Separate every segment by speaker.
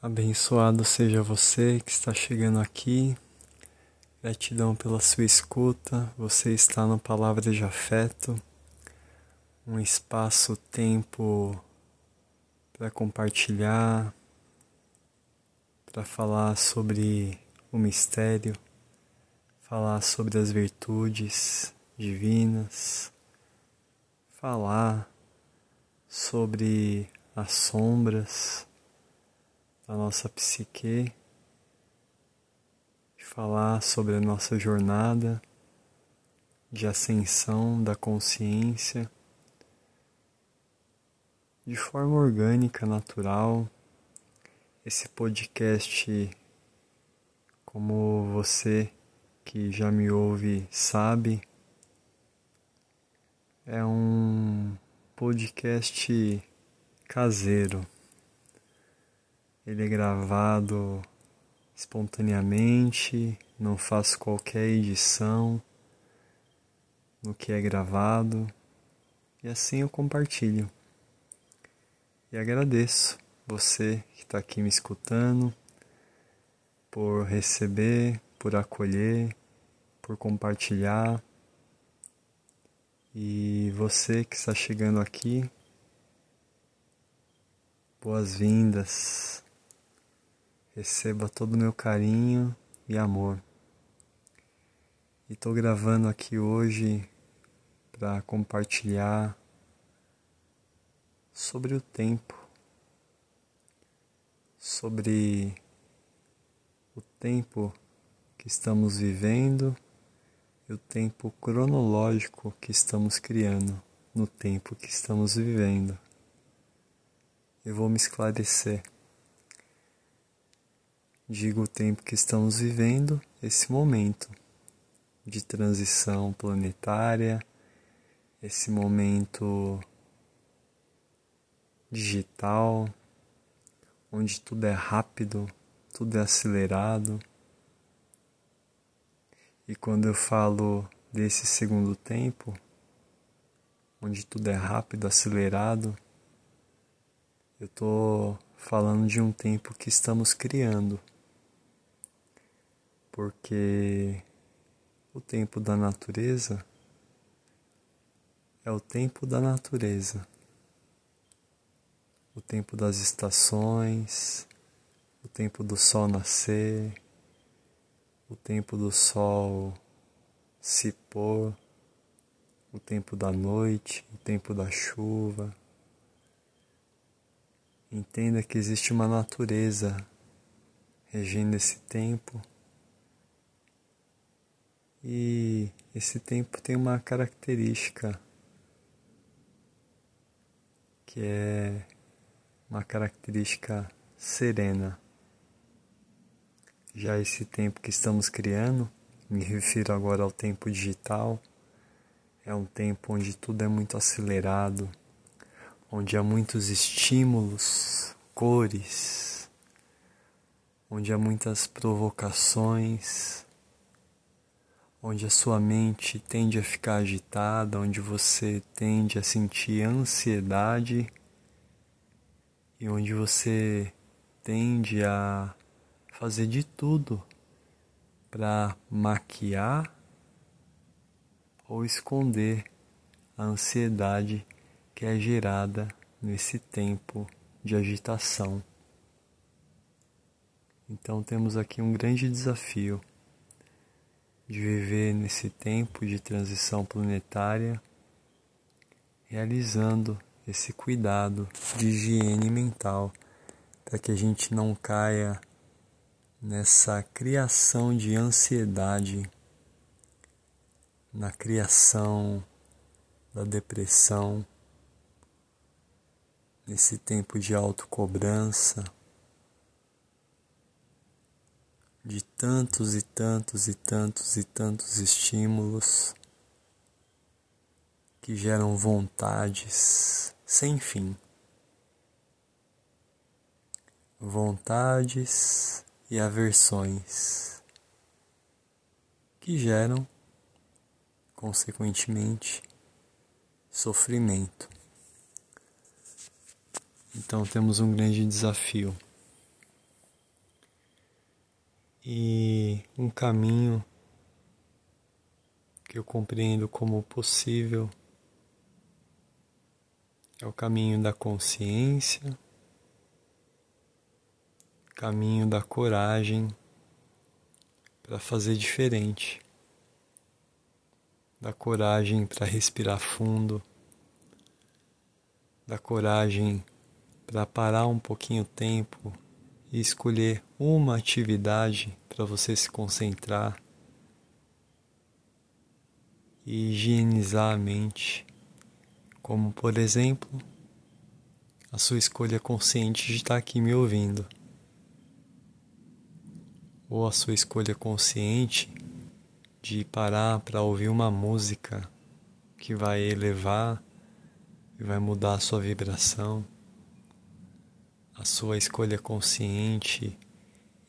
Speaker 1: Abençoado seja você que está chegando aqui. Gratidão pela sua escuta. Você está no Palavra de Afeto, um espaço-tempo para compartilhar, para falar sobre o mistério, falar sobre as virtudes divinas, falar sobre as sombras da nossa psique, falar sobre a nossa jornada de ascensão da consciência de forma orgânica, natural. Esse podcast, como você que já me ouve sabe, é um podcast caseiro. Ele é gravado espontaneamente, não faço qualquer edição no que é gravado e assim eu compartilho. E agradeço você que está aqui me escutando por receber, por acolher, por compartilhar. E você que está chegando aqui, boas-vindas. Receba todo o meu carinho e amor. E estou gravando aqui hoje para compartilhar sobre o tempo, sobre o tempo que estamos vivendo e o tempo cronológico que estamos criando no tempo que estamos vivendo. Eu vou me esclarecer. Digo o tempo que estamos vivendo, esse momento de transição planetária, esse momento digital, onde tudo é rápido, tudo é acelerado. E quando eu falo desse segundo tempo, onde tudo é rápido, acelerado, eu estou falando de um tempo que estamos criando porque o tempo da natureza é o tempo da natureza, o tempo das estações, o tempo do sol nascer, o tempo do sol se pôr, o tempo da noite, o tempo da chuva. Entenda que existe uma natureza regendo esse tempo e esse tempo tem uma característica que é uma característica serena. Já esse tempo que estamos criando, me refiro agora ao tempo digital, é um tempo onde tudo é muito acelerado, onde há muitos estímulos, cores, onde há muitas provocações onde a sua mente tende a ficar agitada, onde você tende a sentir ansiedade e onde você tende a fazer de tudo para maquiar ou esconder a ansiedade que é gerada nesse tempo de agitação. Então temos aqui um grande desafio de viver nesse tempo de transição planetária, realizando esse cuidado de higiene mental para que a gente não caia nessa criação de ansiedade, na criação da depressão, nesse tempo de autocobrança de tantos e tantos e tantos e tantos estímulos que geram vontades sem fim. Vontades e aversões que geram, consequentemente, sofrimento. Então temos um grande desafio e um caminho que eu compreendo como possível é o caminho da consciência, caminho da coragem para fazer diferente, da coragem para respirar fundo, da coragem para parar um pouquinho o tempo e escolher uma atividade para você se concentrar e higienizar a mente, como por exemplo, a sua escolha consciente de estar aqui me ouvindo, ou a sua escolha consciente de parar para ouvir uma música que vai elevar e vai mudar a sua vibração, a sua escolha consciente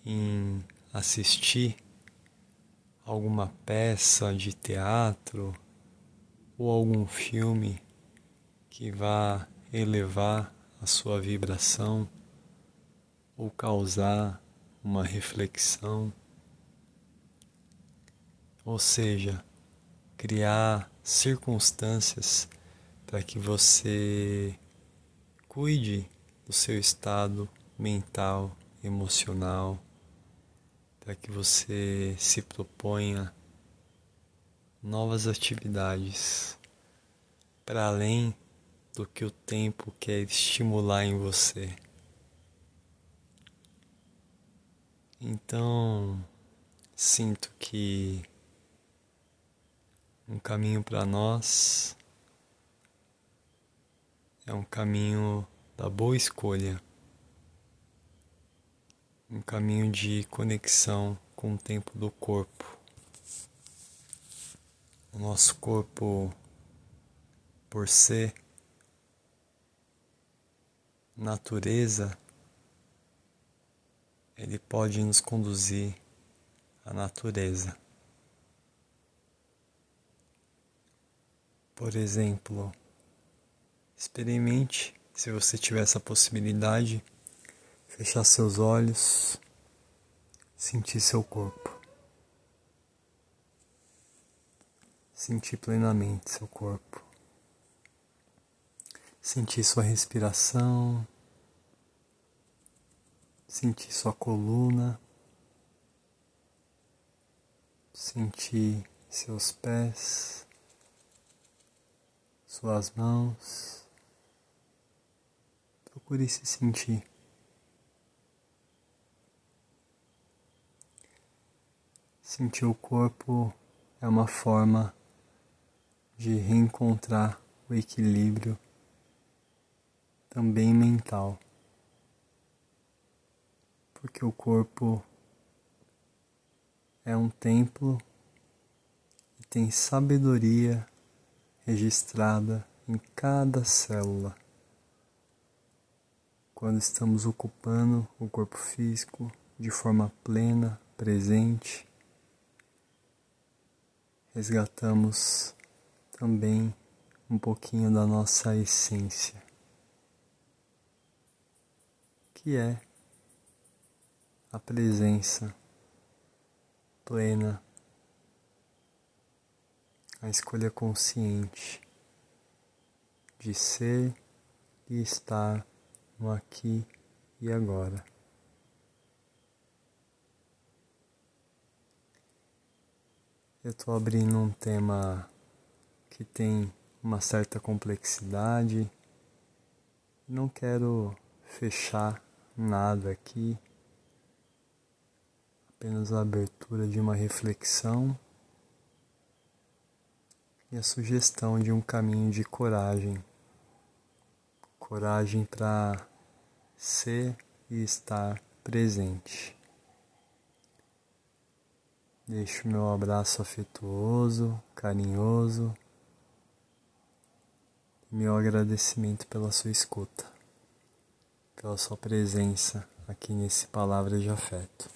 Speaker 1: em assistir alguma peça de teatro ou algum filme que vá elevar a sua vibração ou causar uma reflexão, ou seja, criar circunstâncias para que você cuide do seu estado mental, emocional para que você se proponha novas atividades para além do que o tempo quer estimular em você. Então, sinto que um caminho para nós é um caminho da boa escolha um caminho de conexão com o tempo do corpo. O nosso corpo, por ser natureza, ele pode nos conduzir à natureza. Por exemplo, experimente, se você tiver essa possibilidade, Fechar seus olhos, sentir seu corpo. Sentir plenamente seu corpo. Sentir sua respiração. Sentir sua coluna. Sentir seus pés, suas mãos. Procure se sentir. Sentir o corpo é uma forma de reencontrar o equilíbrio também mental. Porque o corpo é um templo e tem sabedoria registrada em cada célula. Quando estamos ocupando o corpo físico de forma plena, presente, resgatamos também um pouquinho da nossa essência, que é a presença plena, a escolha consciente de ser e estar no aqui e agora. Eu estou abrindo um tema que tem uma certa complexidade. Não quero fechar nada aqui, apenas a abertura de uma reflexão e a sugestão de um caminho de coragem. Coragem para ser e estar presente. Deixo meu abraço afetuoso, carinhoso, meu agradecimento pela sua escuta, pela sua presença aqui nesse Palavra de Afeto.